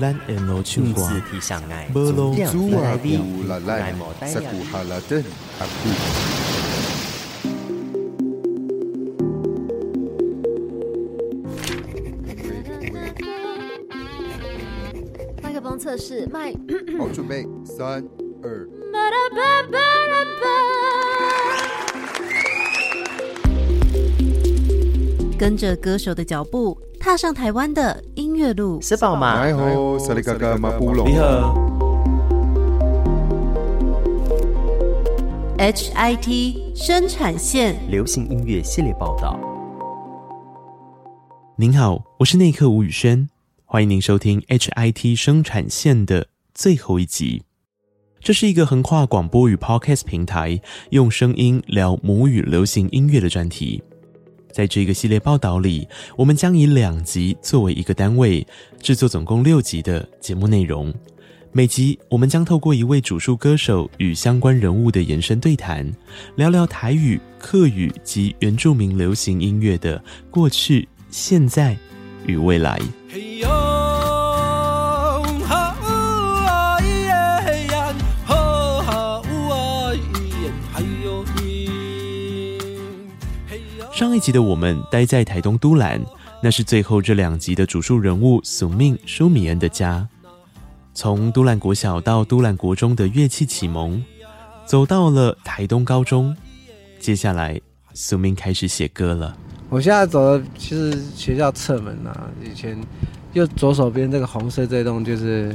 咱沿路唱歌，无路主啊，有来来，萨古哈拉登阿古。麦克风测试，麦。好，准备，三二。跟着歌手的脚步，踏上台湾的音乐路。是宝吗？你好，你好。HIT 生产线流行音乐系列报道。您好，我是内克吴宇轩，欢迎您收听 HIT 生产线的最后一集。这是一个横跨广播与 Podcast 平台，用声音聊母语流行音乐的专题。在这个系列报道里，我们将以两集作为一个单位，制作总共六集的节目内容。每集我们将透过一位主述歌手与相关人物的延伸对谈，聊聊台语、客语及原住民流行音乐的过去、现在与未来。上一集的我们待在台东都兰，那是最后这两集的主述人物苏命舒米恩的家。从都兰国小到都兰国中的乐器启蒙，走到了台东高中，接下来苏命开始写歌了。我现在走的其实学校侧门啊，以前右左手边这个红色这栋就是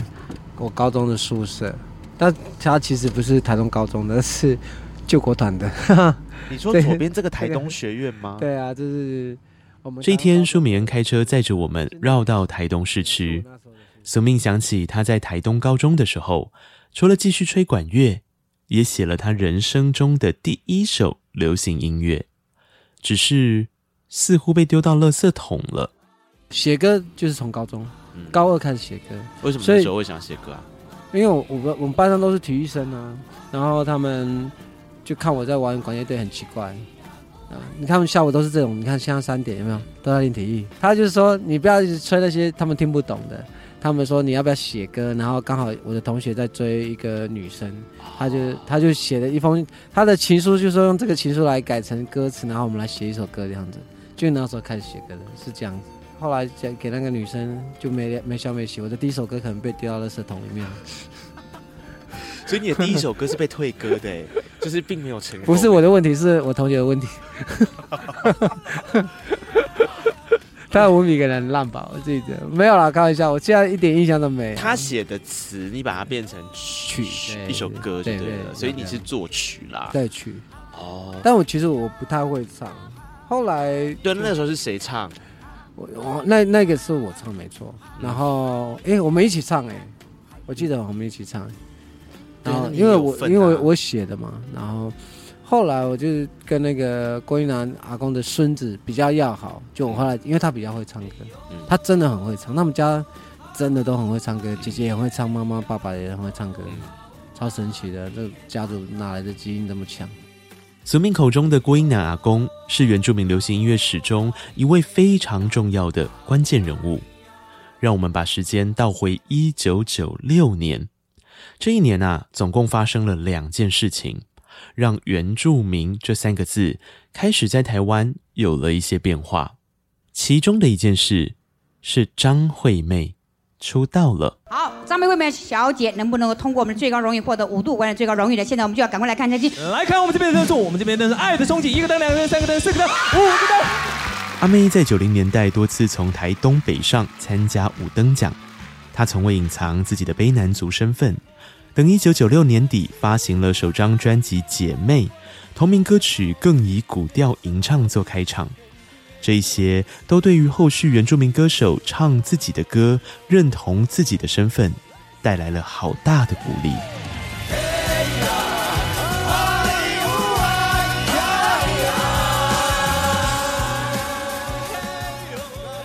我高中的宿舍，但它其实不是台东高中的，是救国团的。你说左边这个台东学院吗？对啊，就是我们这一天，舒米恩开车载着我们绕到台东市区。苏命想起他在台东高中的时候，除了继续吹管乐，也写了他人生中的第一首流行音乐，只是似乎被丢到垃圾桶了。写歌就是从高中高二开始写歌。为什么那时候会想写歌啊？因为我我们我们班上都是体育生啊，然后他们。就看我在玩管乐队很奇怪，啊，你看他们下午都是这种，你看现在三点有没有都在练体育？他就是说你不要一直吹那些他们听不懂的，他们说你要不要写歌？然后刚好我的同学在追一个女生，他就他就写了一封他的情书，就说用这个情书来改成歌词，然后我们来写一首歌这样子。就那时候开始写歌的，是这样子。后来讲给那个女生就没没消没息，我的第一首歌可能被丢到垃圾桶里面。所以你的第一首歌是被退歌的，就是并没有成功。不是我的问题，是我同学的问题。他的文笔可能很烂吧，我自己觉得没有啦，开玩笑，我现在一点印象都没有。他写的词，你把它变成曲，一首歌就对了，对所以你是作曲啦。对曲。哦。但我其实我不太会唱。后来，对，那时候是谁唱？我我那那个是我唱没错。然后，哎、欸，我们一起唱哎，我记得我们一起唱。然后，因为我因为我写的嘛，然后后来我就跟那个郭英南阿公的孙子比较要好，就我后来，因为他比较会唱歌，他真的很会唱，他们家真的都很会唱歌，姐姐也会唱，妈妈爸爸也很会唱歌，超神奇的，这家族哪来的基因这么强？苏命口中的郭英男阿公是原住民流行音乐史中一位非常重要的关键人物，让我们把时间倒回一九九六年。这一年啊，总共发生了两件事情，让“原住民”这三个字开始在台湾有了一些变化。其中的一件事是张惠妹出道了。好，张惠妹小姐能不能够通过我们最高荣誉获得五度关的最高荣誉的？现在我们就要赶快来看成绩。来看我们这边的灯数，我们这边灯是爱的憧憬，一个灯、两个灯、三个灯、四个灯、五个灯。阿妹在九零年代多次从台东北上参加五灯奖，她从未隐藏自己的卑南族身份。等一九九六年底发行了首张专辑《姐妹》，同名歌曲更以古调吟唱做开场。这些都对于后续原住民歌手唱自己的歌、认同自己的身份，带来了好大的鼓励。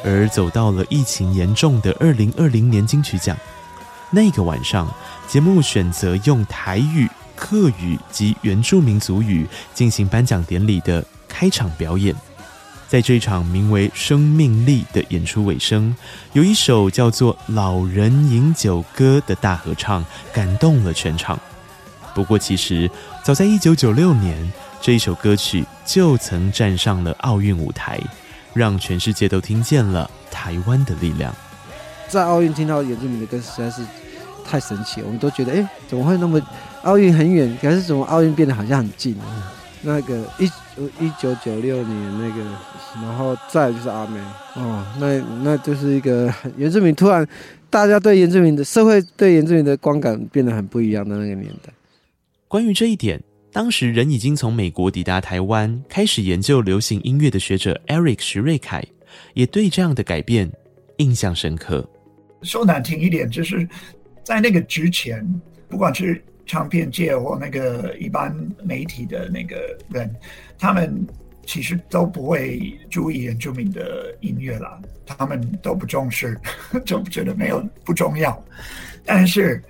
而走到了疫情严重的二零二零年金曲奖，那个晚上，节目选择用台语、客语及原住民族语进行颁奖典礼的开场表演。在这场名为《生命力》的演出尾声，有一首叫做《老人饮酒歌》的大合唱，感动了全场。不过，其实早在一九九六年，这一首歌曲就曾站上了奥运舞台，让全世界都听见了台湾的力量。在奥运听到原住民的歌实在是太神奇了，我们都觉得，哎，怎么会那么奥运很远，可是怎么奥运变得好像很近？那个一一九九六年那个，然后再就是阿妹哦，那那就是一个原住民突然，大家对原住民的社会对原住民的观感变得很不一样的那个年代。关于这一点，当时人已经从美国抵达台湾，开始研究流行音乐的学者 Eric 徐瑞凯，也对这样的改变印象深刻。说难听一点，就是在那个之前，不管是。唱片界或那个一般媒体的那个人，他们其实都不会注意原住民的音乐啦，他们都不重视，就觉得没有不重要。但是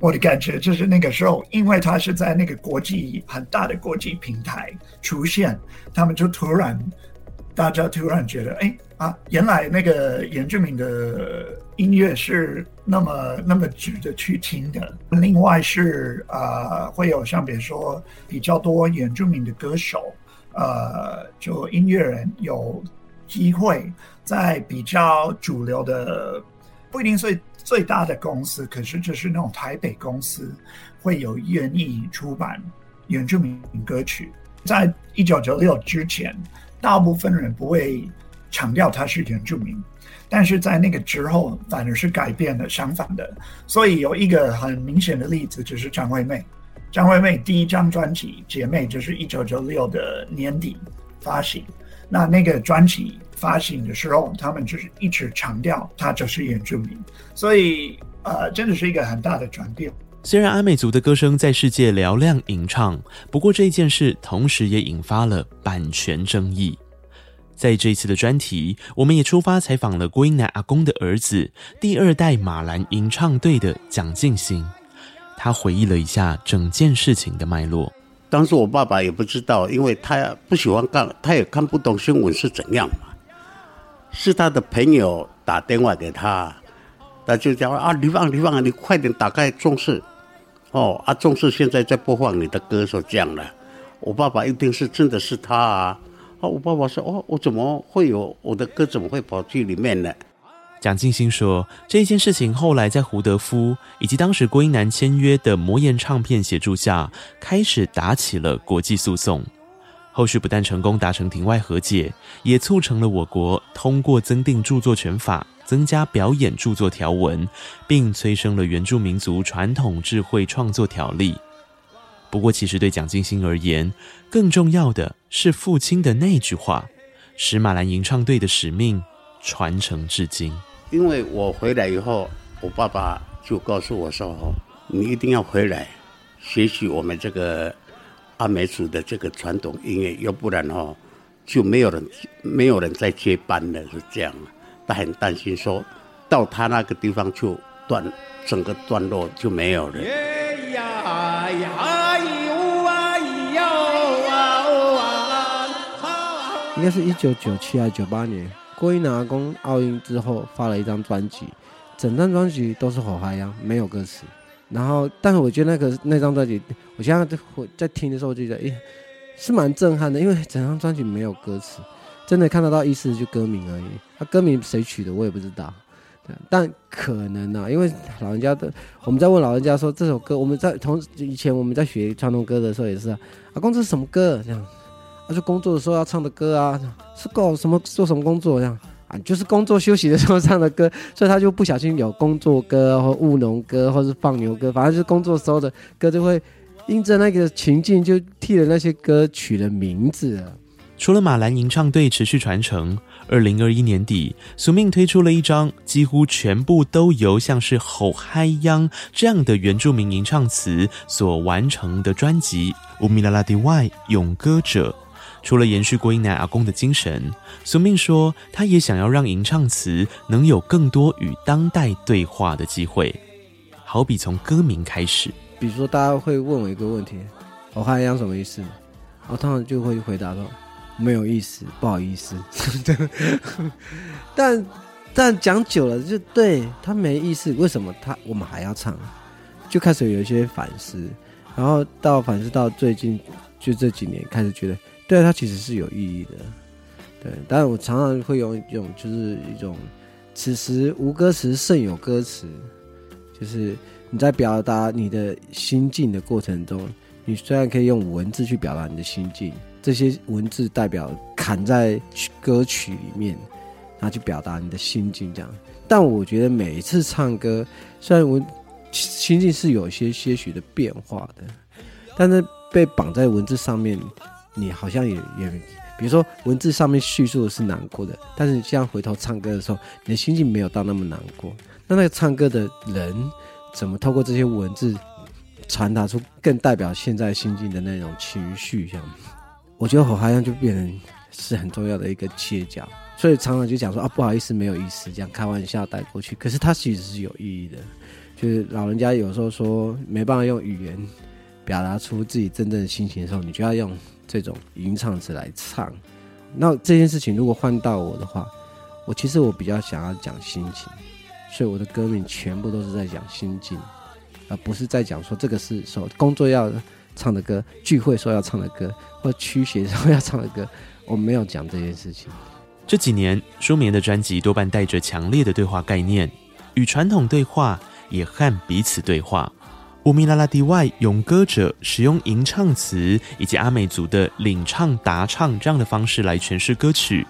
我的感觉就是那个时候，因为他是在那个国际很大的国际平台出现，他们就突然。大家突然觉得，哎啊，原来那个原住民的音乐是那么那么值得去听的。另外是啊、呃，会有像比如说比较多原住民的歌手，呃，就音乐人有机会在比较主流的，不一定最最大的公司，可是就是那种台北公司会有愿意出版原住民歌曲。在一九九六之前。大部分人不会强调他是原住民，但是在那个之后反而是改变了，相反的。所以有一个很明显的例子，就是张惠妹。张惠妹第一张专辑《姐妹》就是一九九六的年底发行。那那个专辑发行的时候，他们就是一直强调她就是原住民，所以呃，真的是一个很大的转变。虽然阿美族的歌声在世界嘹亮吟唱，不过这一件事同时也引发了版权争议。在这一次的专题，我们也出发采访了郭英男阿公的儿子，第二代马兰吟唱队的蒋敬新。他回忆了一下整件事情的脉络。当时我爸爸也不知道，因为他不喜欢看，他也看不懂新闻是怎样嘛。是他的朋友打电话给他，他就讲啊，李旺，李旺，你快点打开中视。哦，阿重视现在在播放你的歌，说这样了，我爸爸一定是真的是他啊！哦，我爸爸说，哦，我怎么会有我的歌？怎么会跑去里面呢？蒋敬新说，这件事情后来在胡德夫以及当时郭英男签约的魔岩唱片协助下，开始打起了国际诉讼。后续不但成功达成庭外和解，也促成了我国通过增订著作权法。增加表演著作条文，并催生了原住民族传统智慧创作条例。不过，其实对蒋金星而言，更重要的是父亲的那句话，使马兰吟唱队的使命传承至今。因为我回来以后，我爸爸就告诉我说：“你一定要回来学习我们这个阿美族的这个传统音乐，要不然哦，就没有人没有人再接班了。”是这样。他很担心，说到他那个地方就断，整个段落就没有了。应该是一九九七还是九八年，郭英男阿公奥运之后发了一张专辑，整张专辑都是火嗨呀，没有歌词。然后，但是我觉得那个那张专辑，我现在在在听的时候，就觉得，哎，是蛮震撼的，因为整张专辑没有歌词。真的看得到意思就歌名而已，他、歌名谁取的我也不知道，但可能啊，因为老人家的我们在问老人家说这首歌，我们在从以前我们在学传统歌的时候也是啊，阿公这是什么歌？这样，他、啊、就工作的时候要唱的歌啊，是搞什么做什么工作？这样。啊，就是工作休息的时候唱的歌，所以他就不小心有工作歌或务农歌或是放牛歌，反正就是工作时候的歌就会因着那个情境就替了那些歌取了名字。除了马兰吟唱队持续传承，二零二一年底，苏命推出了一张几乎全部都由像是吼嗨央这样的原住民吟唱词所完成的专辑《乌米拉拉迪外勇歌者》。除了延续郭英男阿公的精神，苏命说，他也想要让吟唱词能有更多与当代对话的机会，好比从歌名开始。比如说，大家会问我一个问题：“吼嗨央什么意思？”我通常就会回答说：“没有意思，不好意思。”但但讲久了，就对他没意思。为什么他我们还要唱？就开始有一些反思，然后到反思到最近。就这几年开始觉得，对他其实是有意义的，对。但我常常会用一种，就是一种，此时无歌词胜有歌词，就是你在表达你的心境的过程中，你虽然可以用文字去表达你的心境，这些文字代表砍在歌曲里面，然后去表达你的心境这样。但我觉得每一次唱歌，虽然我心境是有些些许的变化的，但是。被绑在文字上面，你好像也也，比如说文字上面叙述的是难过的，但是你这样回头唱歌的时候，你的心境没有到那么难过。那那个唱歌的人怎么透过这些文字传达出更代表现在心境的那种情绪？这样，我觉得火好像就变成是很重要的一个切角。所以常常就讲说啊，不好意思，没有意思，这样开玩笑带过去。可是它其实是有意义的，就是老人家有时候说没办法用语言。表达出自己真正的心情的时候，你就要用这种吟唱词来唱。那这件事情如果换到我的话，我其实我比较想要讲心情，所以我的歌名全部都是在讲心境，而不是在讲说这个是说工作要唱的歌，聚会说要唱的歌，或驱邪时候要唱的歌。我没有讲这件事情。这几年，舒眠的专辑多半带着强烈的对话概念，与传统对话，也和彼此对话。乌米拉拉蒂外，勇歌者使用吟唱词以及阿美族的领唱答唱这样的方式来诠释歌曲，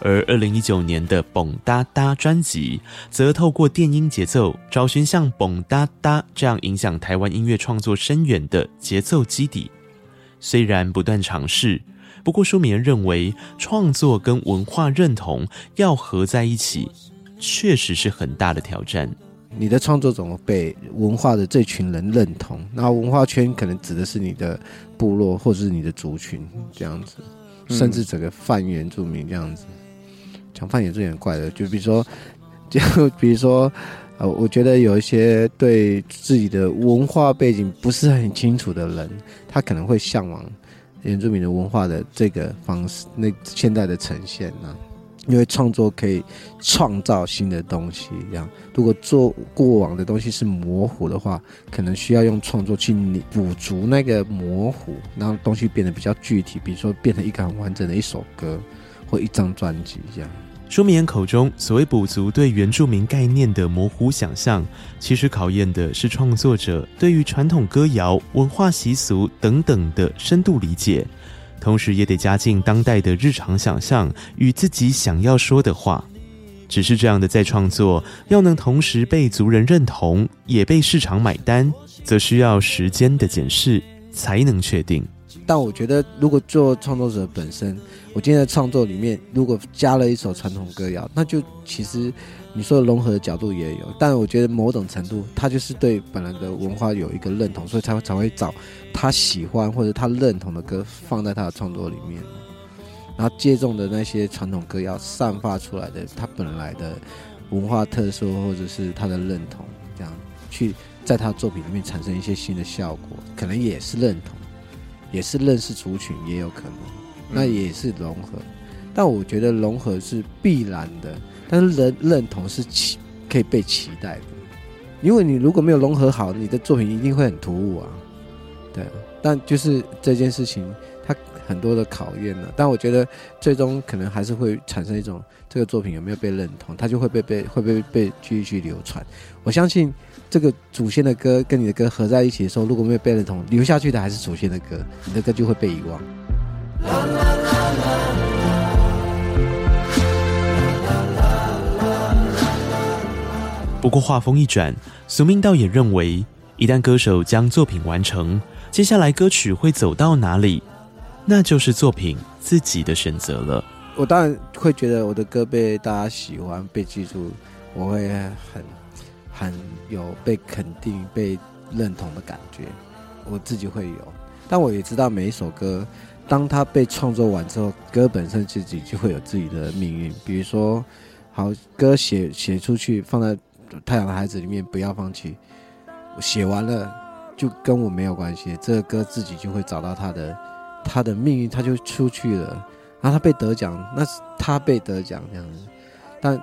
而二零一九年的《蹦哒哒》专辑则透过电音节奏，找寻像《蹦哒哒》这样影响台湾音乐创作深远的节奏基底。虽然不断尝试，不过舒眠认为创作跟文化认同要合在一起，确实是很大的挑战。你的创作怎么被文化的这群人认同？那文化圈可能指的是你的部落或者是你的族群这样子，甚至整个泛原住民这样子。讲泛原住民很怪的，就比如说，就比如说，呃，我觉得有一些对自己的文化背景不是很清楚的人，他可能会向往原住民的文化的这个方式，那现在的呈现呢、啊。因为创作可以创造新的东西，这样。如果做过往的东西是模糊的话，可能需要用创作去补足那个模糊，让东西变得比较具体。比如说，变成一个很完整的一首歌或一张专辑这样。舒眠口中所谓补足对原住民概念的模糊想象，其实考验的是创作者对于传统歌谣、文化习俗等等的深度理解。同时也得加进当代的日常想象与自己想要说的话，只是这样的再创作，要能同时被族人认同，也被市场买单，则需要时间的检视才能确定。但我觉得，如果做创作者本身，我今天的创作里面如果加了一首传统歌谣，那就其实。你说的融合的角度也有，但我觉得某种程度，他就是对本来的文化有一个认同，所以才会才会找他喜欢或者他认同的歌放在他的创作里面，然后借重的那些传统歌谣散发出来的他本来的文化特色或者是他的认同，这样去在他作品里面产生一些新的效果，可能也是认同，也是认识族群，也有可能，那也是融合，但我觉得融合是必然的。但是人认同是期可以被期待的，因为你如果没有融合好，你的作品一定会很突兀啊。对，但就是这件事情，它很多的考验呢。但我觉得最终可能还是会产生一种这个作品有没有被认同，它就会被被会被被继续流传。我相信这个祖先的歌跟你的歌合在一起的时候，如果没有被认同，留下去的还是祖先的歌，你的歌就会被遗忘。不过话锋一转，苏明道也认为，一旦歌手将作品完成，接下来歌曲会走到哪里，那就是作品自己的选择了。我当然会觉得我的歌被大家喜欢、被记住，我会很很有被肯定、被认同的感觉，我自己会有。但我也知道每一首歌，当它被创作完之后，歌本身自己就会有自己的命运。比如说，好歌写写出去，放在《太阳的孩子》里面，不要放弃。写完了就跟我没有关系，这个歌自己就会找到它的它的命运，它就出去了。然后他被得奖，那是他被得奖这样子，但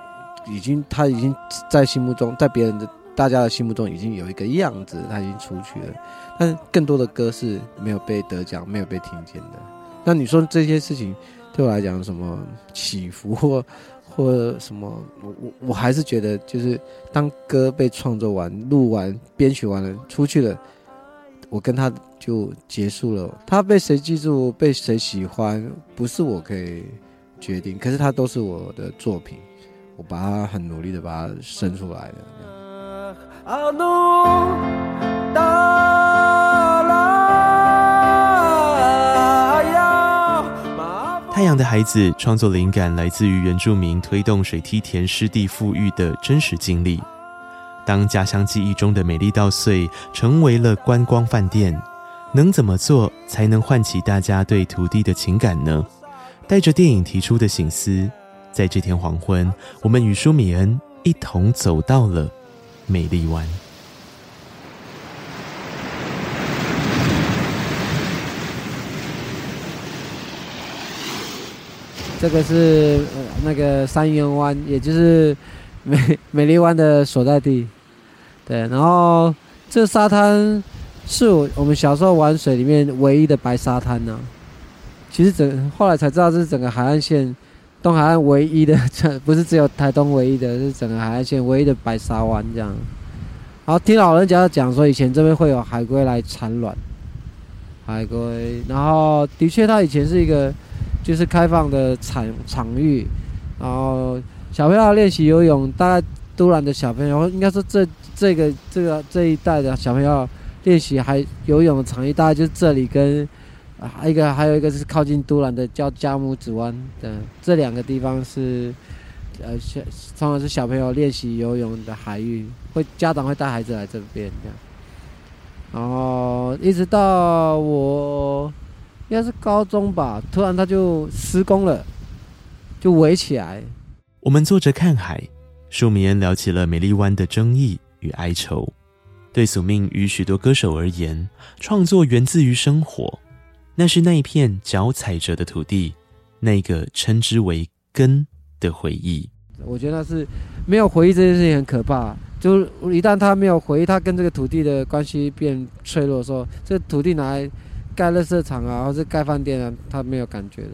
已经他已经在心目中，在别人的大家的心目中已经有一个样子，他已经出去了。但更多的歌是没有被得奖，没有被听见的。那你说这些事情对我来讲什么起伏或或什么？我我我还是觉得，就是当歌被创作完、录完、编曲完了、出去了。我跟他就结束了。他被谁记住，被谁喜欢，不是我可以决定。可是他都是我的作品，我把它很努力的把它生出来的。太阳的孩子创作灵感来自于原住民推动水梯田湿地复育的真实经历。当家乡记忆中的美丽稻穗成为了观光饭店，能怎么做才能唤起大家对土地的情感呢？带着电影提出的醒思，在这天黄昏，我们与舒米恩一同走到了美丽湾。这个是那个三元湾，也就是美美丽湾的所在地。对，然后这沙滩是我我们小时候玩水里面唯一的白沙滩呢、其实整后来才知道，这是整个海岸线东海岸唯一的，不是只有台东唯一的，是整个海岸线唯一的白沙湾这样。然后听老人家讲说，以前这边会有海龟来产卵，海龟。然后的确，它以前是一个就是开放的场场域，然后小朋友练习游泳，大概都兰的小朋友应该说这。这个这个这一代的小朋友练习还游泳的场域，大概就是这里跟啊一个还有一个是靠近都兰的叫加木子湾的这两个地方是呃小通常是小朋友练习游泳的海域，会家长会带孩子来这边这样，然后一直到我应该是高中吧，突然他就施工了，就围起来。我们坐着看海，舒米恩聊起了美丽湾的争议与哀愁，对宿命与许多歌手而言，创作源自于生活，那是那一片脚踩着的土地，那个称之为根的回忆。我觉得那是没有回忆这件事情很可怕，就是一旦他没有回忆，他跟这个土地的关系变脆弱的时候，这土地拿来盖垃圾场啊，或者盖饭店啊，他没有感觉的。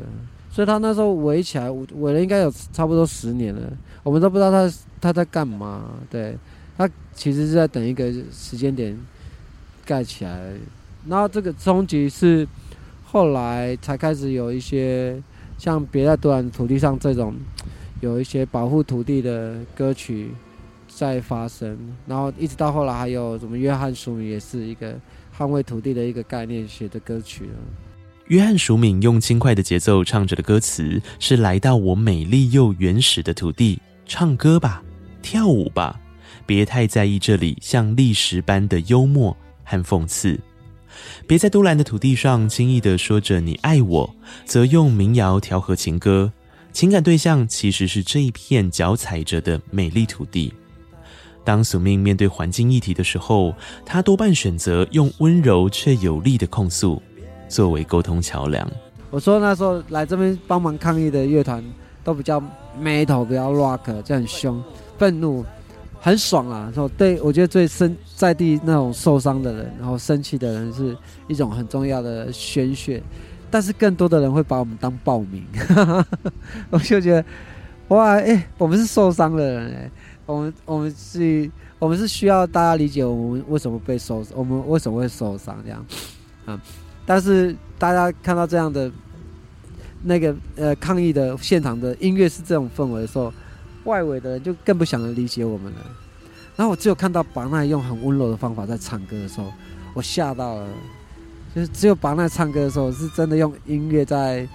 所以他那时候围起来，围了应该有差不多十年了，我们都不知道他他在干嘛，对。他其实是在等一个时间点盖起来，然后这个终极是后来才开始有一些像别在都兰土地上这种有一些保护土地的歌曲在发生，然后一直到后来还有什么约翰舒敏也是一个捍卫土地的一个概念写的歌曲。约翰舒敏用轻快的节奏唱着的歌词是：来到我美丽又原始的土地，唱歌吧，跳舞吧。别太在意这里像历史般的幽默和讽刺，别在都兰的土地上轻易地说着你爱我，则用民谣调和情歌，情感对象其实是这一片脚踩着的美丽土地。当宿命面对环境议题的时候，他多半选择用温柔却有力的控诉作为沟通桥梁。我说那时候来这边帮忙抗议的乐团都比较 metal，比较 rock，就很凶，愤怒。很爽啊！说对，我觉得最深在地那种受伤的人，然后生气的人，是一种很重要的宣泄。但是更多的人会把我们当暴民，我就觉得，哇，哎、我们是受伤的人，哎，我们我们是，我们是需要大家理解我们为什么被受，我们为什么会受伤这样，嗯。但是大家看到这样的那个呃抗议的现场的音乐是这种氛围的时候。外围的人就更不想理解我们了。然后我只有看到巴奈用很温柔的方法在唱歌的时候，我吓到了。就是只有巴奈唱歌的时候，是真的用音乐在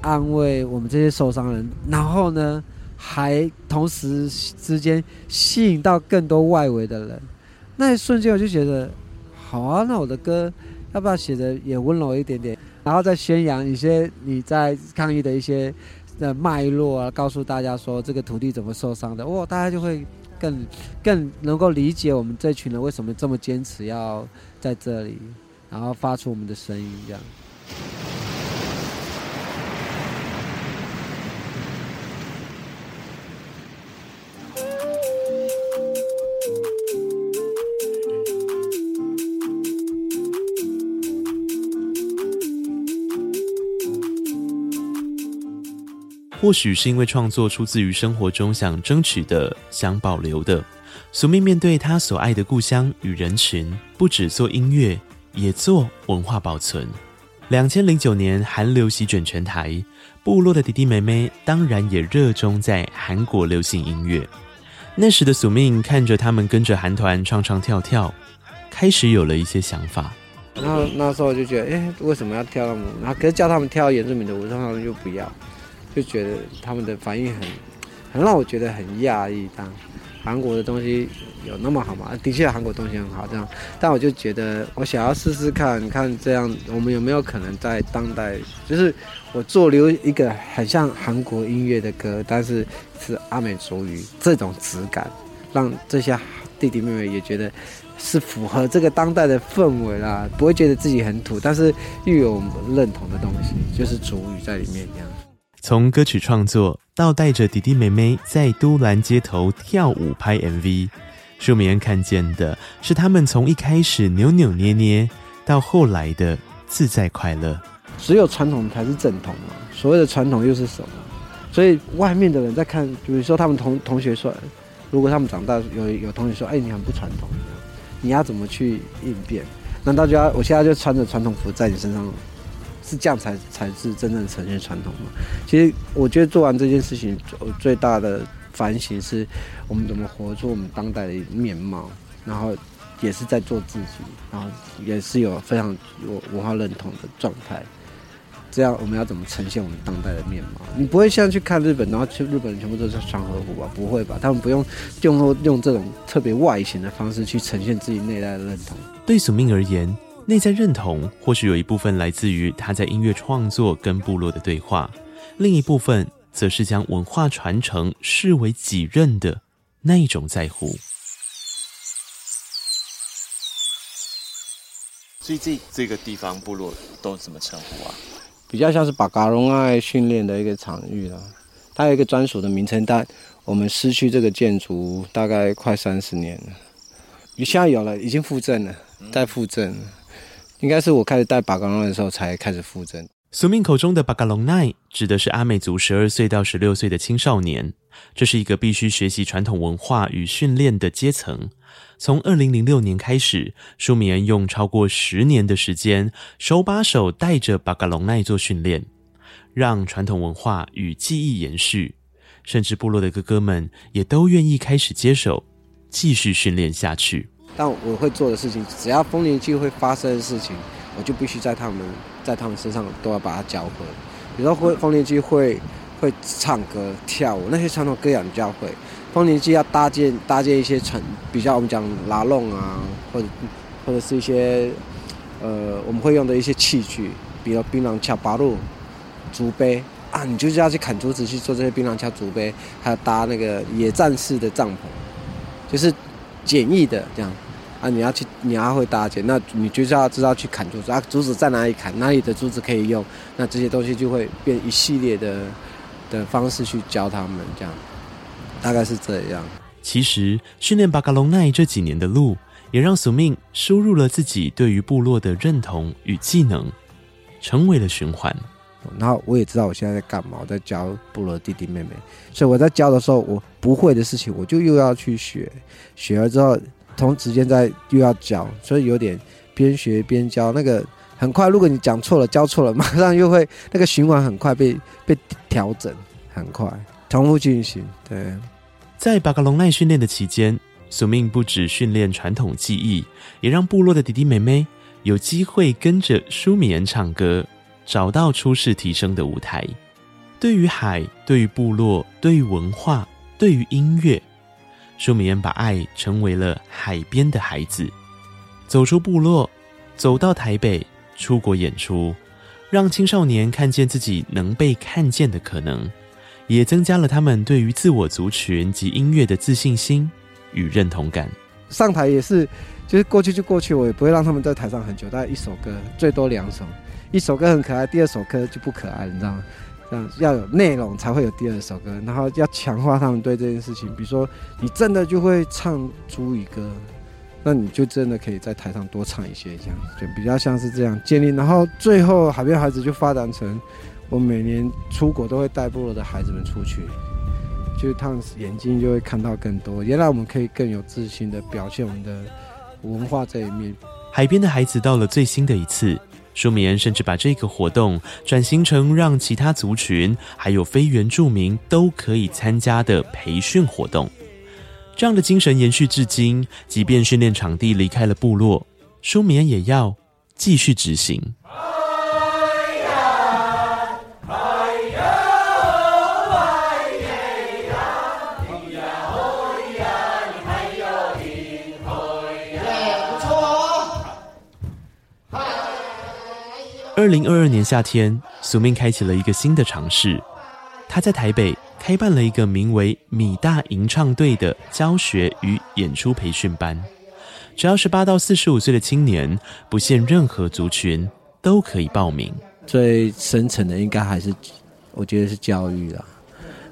安慰我们这些受伤人。然后呢，还同时之间吸引到更多外围的人。那一瞬间我就觉得，好啊，那我的歌要不要写的也温柔一点点，然后再宣扬一些你在抗议的一些的脉络啊，告诉大家说这个土地怎么受伤的，哇，大家就会更更能够理解我们这群人为什么这么坚持要在这里，然后发出我们的声音这样。或许是因为创作出自于生活中想争取的、想保留的。宿命面对他所爱的故乡与人群，不止做音乐，也做文化保存。两千零九年韩流席卷全台，部落的弟弟妹妹当然也热衷在韩国流行音乐。那时的宿命看着他们跟着韩团唱唱跳跳，开始有了一些想法。那那时候就觉得，哎，为什么要跳那么？然后可是叫他们跳原住民的舞，他们就不要。就觉得他们的反应很，很让我觉得很讶异。当韩国的东西有那么好吗？的确，韩国东西很好，这样。但我就觉得，我想要试试看看这样，我们有没有可能在当代，就是我做留一个很像韩国音乐的歌，但是是阿美族语这种质感，让这些弟弟妹妹也觉得是符合这个当代的氛围啦，不会觉得自己很土，但是又有认同的东西，就是族语在里面这样。从歌曲创作到带着弟弟妹妹在都兰街头跳舞拍 MV，舒米恩看见的是他们从一开始扭扭捏捏，到后来的自在快乐。只有传统才是正统嘛，所谓的传统又是什么？所以外面的人在看，比如说他们同同学说，如果他们长大有有同学说，哎，你很不传统，你要怎么去应变？难道就要我现在就穿着传统服在你身上？是这样才才是真正呈现传统嘛？其实我觉得做完这件事情，最大的反省是我们怎么活出我们当代的面貌，然后也是在做自己，然后也是有非常有文化认同的状态。这样我们要怎么呈现我们当代的面貌？你不会像去看日本，然后去日本全部都是穿和服吧？不会吧？他们不用用用这种特别外形的方式去呈现自己内在的认同。对宿命而言。内在认同或许有一部分来自于他在音乐创作跟部落的对话，另一部分则是将文化传承视为己任的那一种在乎。所以这这个地方部落都怎么称呼啊？比较像是巴嘎隆爱训练的一个场域了，它有一个专属的名称，但我们失去这个建筑大概快三十年了，现在有了，已经复振了，在复振了。应该是我开始带巴嘎隆的时候才开始复振。宿命口中的巴嘎隆奈指的是阿美族十二岁到十六岁的青少年，这是一个必须学习传统文化与训练的阶层。从二零零六年开始，舒米恩用超过十年的时间，手把手带着巴嘎隆奈做训练，让传统文化与技艺延续，甚至部落的哥哥们也都愿意开始接手，继续训练下去。但我会做的事情，只要丰年祭会发生的事情，我就必须在他们在他们身上都要把它教会。比如说，会丰年祭会会唱歌跳舞，那些传统歌谣教会。丰年祭要搭建搭建一些城，比较我们讲拉弄啊，或者或者是一些呃我们会用的一些器具，比如槟榔敲八路竹杯啊，你就是要去砍竹子去做这些槟榔敲竹杯，还有搭那个野战式的帐篷，就是简易的这样。啊，你要去，你要会搭建，那你就是要知道去砍竹子啊，竹子在哪里砍，哪里的竹子可以用，那这些东西就会变一系列的的方式去教他们，这样大概是这样。其实训练巴嘎隆奈这几年的路，也让索命输入了自己对于部落的认同与技能，成为了循环。然后我也知道我现在在干嘛，我在教部落弟弟妹妹，所以我在教的时候，我不会的事情，我就又要去学，学了之后。同时间在又要教，所以有点边学边教。那个很快，如果你讲错了、教错了，马上又会那个循环很快被被调整，很快重复进行。对，在巴嘎隆奈训练的期间，宿命不止训练传统技艺，也让部落的弟弟妹妹有机会跟着舒米恩唱歌，找到出世提升的舞台。对于海，对于部落，对于文化，对于音乐。舒美恩把爱成为了海边的孩子，走出部落，走到台北出国演出，让青少年看见自己能被看见的可能，也增加了他们对于自我族群及音乐的自信心与认同感。上台也是，就是过去就过去，我也不会让他们在台上很久，大概一首歌最多两首，一首歌很可爱，第二首歌就不可爱，你知道吗？这样要有内容才会有第二首歌，然后要强化他们对这件事情。比如说，你真的就会唱族语歌，那你就真的可以在台上多唱一些，这样就比较像是这样建立。然后最后海边孩子就发展成，我每年出国都会带部落的孩子们出去，就是他们眼睛就会看到更多。原来我们可以更有自信的表现我们的文化这一面。海边的孩子到了最新的一次。舒米恩甚至把这个活动转型成让其他族群还有非原住民都可以参加的培训活动，这样的精神延续至今。即便训练场地离开了部落，舒米恩也要继续执行。二零二二年夏天，苏明开启了一个新的尝试。他在台北开办了一个名为“米大吟唱队”的教学与演出培训班，只要是八到四十五岁的青年，不限任何族群，都可以报名。最深层的应该还是，我觉得是教育啦，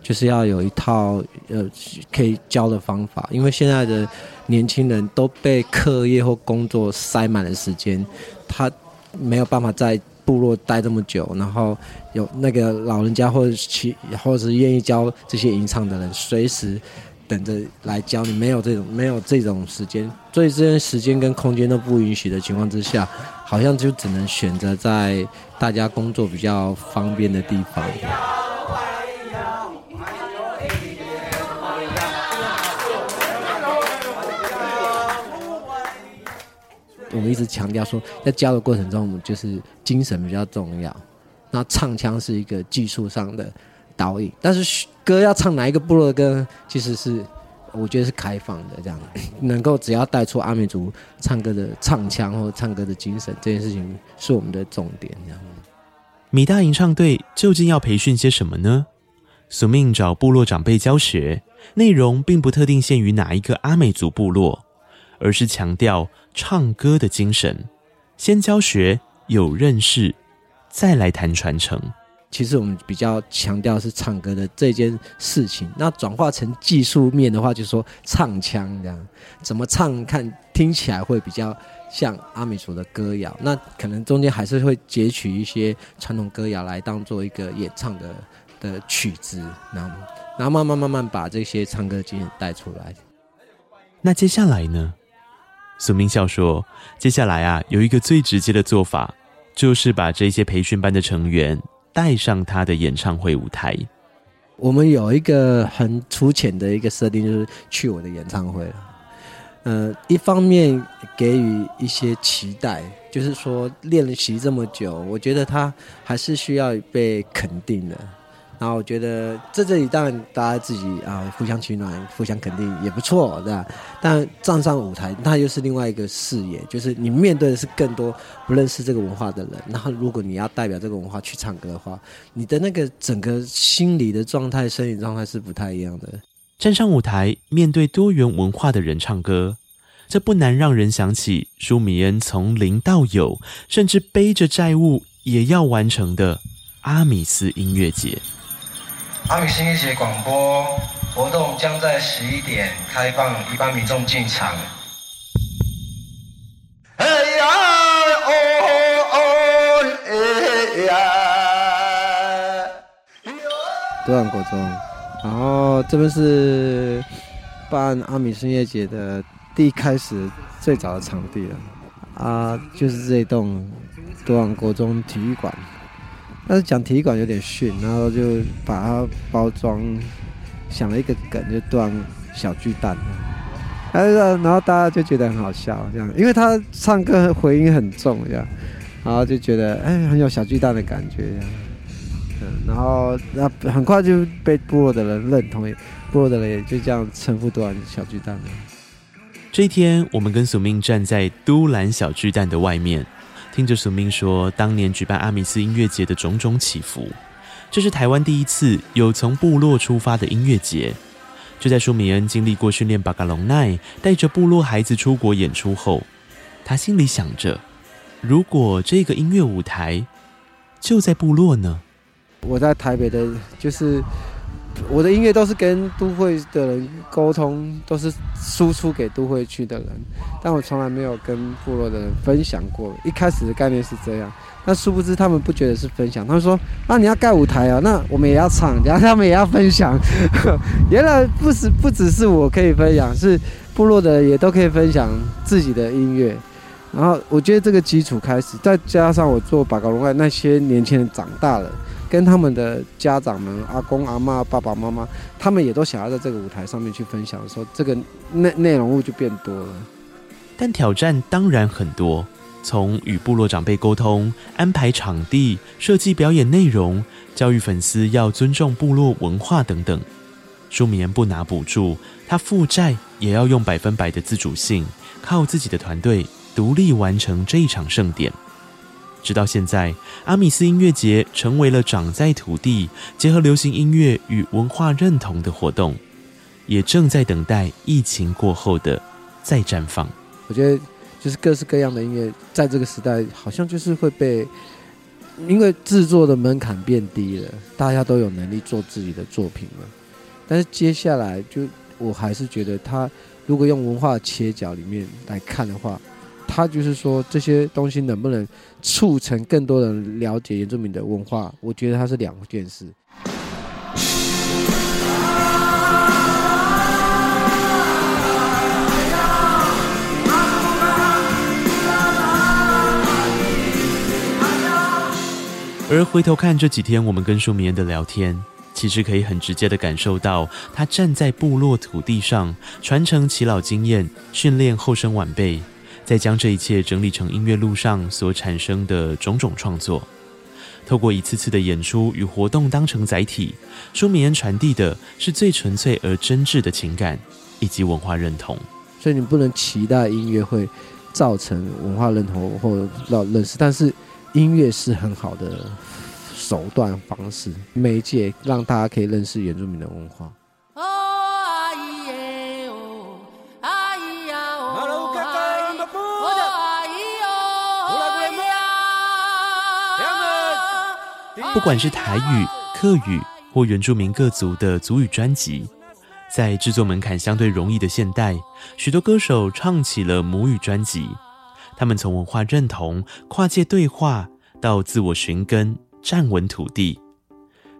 就是要有一套呃可以教的方法。因为现在的年轻人都被课业或工作塞满了时间，他没有办法在。部落待这么久，然后有那个老人家或者其或者是愿意教这些吟唱的人，随时等着来教你。没有这种没有这种时间，所以这些时间跟空间都不允许的情况之下，好像就只能选择在大家工作比较方便的地方。我们一直强调说，在教的过程中，我们就是精神比较重要。那唱腔是一个技术上的导引，但是歌要唱哪一个部落的歌，其实是我觉得是开放的，这样能够只要带出阿美族唱歌的唱腔或唱歌的精神，这件事情是我们的重点。这样。米大吟唱队究竟要培训些什么呢？苏命找部落长辈教学，内容并不特定限于哪一个阿美族部落，而是强调。唱歌的精神，先教学有认识，再来谈传承。其实我们比较强调是唱歌的这件事情。那转化成技术面的话，就是说唱腔这样，怎么唱看听起来会比较像阿美族的歌谣。那可能中间还是会截取一些传统歌谣来当做一个演唱的的曲子，然后然后慢慢慢慢把这些唱歌的经验带出来。那接下来呢？苏明笑说：“接下来啊，有一个最直接的做法，就是把这些培训班的成员带上他的演唱会舞台。我们有一个很粗浅的一个设定，就是去我的演唱会了。呃，一方面给予一些期待，就是说练习这么久，我觉得他还是需要被肯定的。”然后我觉得在这里当然大家自己啊互相取暖、互相肯定也不错，对吧？但站上舞台，那又是另外一个视野，就是你面对的是更多不认识这个文化的人。然后如果你要代表这个文化去唱歌的话，你的那个整个心理的状态、生理状态是不太一样的。站上舞台，面对多元文化的人唱歌，这不难让人想起舒米恩从零到有，甚至背着债务也要完成的阿米斯音乐节。阿米斯音乐节广播活动将在十一点开放，一般民众进场。哎呀哦哦哎呀！多安国中，然后这边是办阿米斯音乐节的第一开始最早的场地了啊，就是这栋多安国中体育馆。但是讲体育馆有点逊，然后就把它包装，想了一个梗，就断小巨蛋，然后大家就觉得很好笑，这样，因为他唱歌回音很重，这样，然后就觉得哎，很有小巨蛋的感觉，这样，然后那很快就被部落的人认同，部落的人也就这样称呼断小巨蛋了。这一天，我们跟苏明站在都兰小巨蛋的外面，听着苏明说，当年举办阿米斯音乐节的种种起伏，这是台湾第一次有从部落出发的音乐节。就在舒米恩经历过训练巴嘎隆奈，带着部落孩子出国演出后，他心里想着：如果这个音乐舞台就在部落呢？我在台北的，就是。我的音乐都是跟都会的人沟通，都是输出给都会区的人，但我从来没有跟部落的人分享过。一开始的概念是这样，但殊不知他们不觉得是分享，他们说：“那、你要盖舞台啊，那我们也要唱，然后他们也要分享。”原来不是不只是我可以分享，是部落的人也都可以分享自己的音乐。然后我觉得这个基础开始，再加上我做巴嘎隆爱那些年轻人长大了。跟他们的家长们、阿公阿妈、爸爸妈妈，他们也都想要在这个舞台上面去分享的时候，这个内内容物就变多了。但挑战当然很多，从与部落长辈沟通、安排场地、设计表演内容、教育粉丝要尊重部落文化等等。舒眠不拿补助，他负债也要用百分百的自主性，靠自己的团队独立完成这一场盛典。直到现在，阿米斯音乐节成为了长在土地、结合流行音乐与文化认同的活动，也正在等待疫情过后的再绽放。我觉得，就是各式各样的音乐，在这个时代，好像就是会被，因为制作的门槛变低了，大家都有能力做自己的作品了。但是接下来，就我还是觉得，他如果用文化切角里面来看的话。他就是说，这些东西能不能促成更多人了解原住民的文化？我觉得它是两件事。而回头看这几天我们跟舒明恩的聊天，其实可以很直接的感受到，他站在部落土地上，传承耆老经验，训练后生晚辈。再将这一切整理成音乐路上所产生的种种创作，透过一次次的演出与活动当成载体，舒明恩传递的是最纯粹而真挚的情感以及文化认同。所以你不能期待音乐会造成文化认同或认识，但是音乐是很好的手段方式媒介，让大家可以认识原住民的文化。不管是台语、客语或原住民各族的族语专辑，在制作门槛相对容易的现代，许多歌手唱起了母语专辑。他们从文化认同、跨界对话到自我寻根、站稳土地，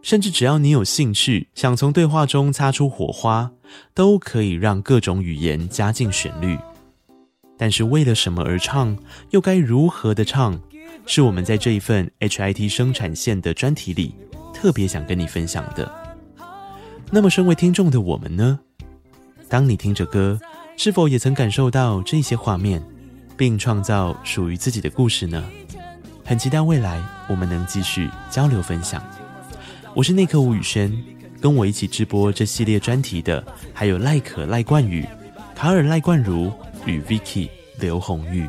甚至只要你有兴趣，想从对话中擦出火花，都可以让各种语言加进旋律。但是为了什么而唱，又该如何的唱？是我们在这一份 HIT 生产线的专题里特别想跟你分享的。那么，身为听众的我们呢？当你听着歌，是否也曾感受到这些画面，并创造属于自己的故事呢？很期待未来我们能继续交流分享。我是内克吴宇轩，跟我一起直播这系列专题的还有赖可赖冠宇、卡尔赖冠如与 Vicky 刘红玉。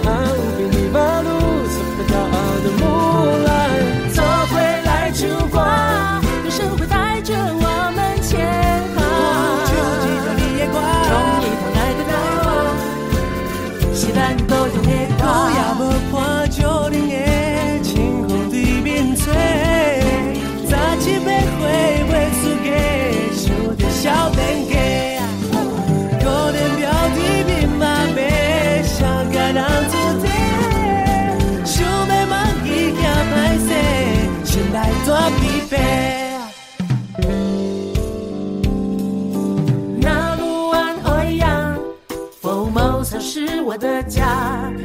的家。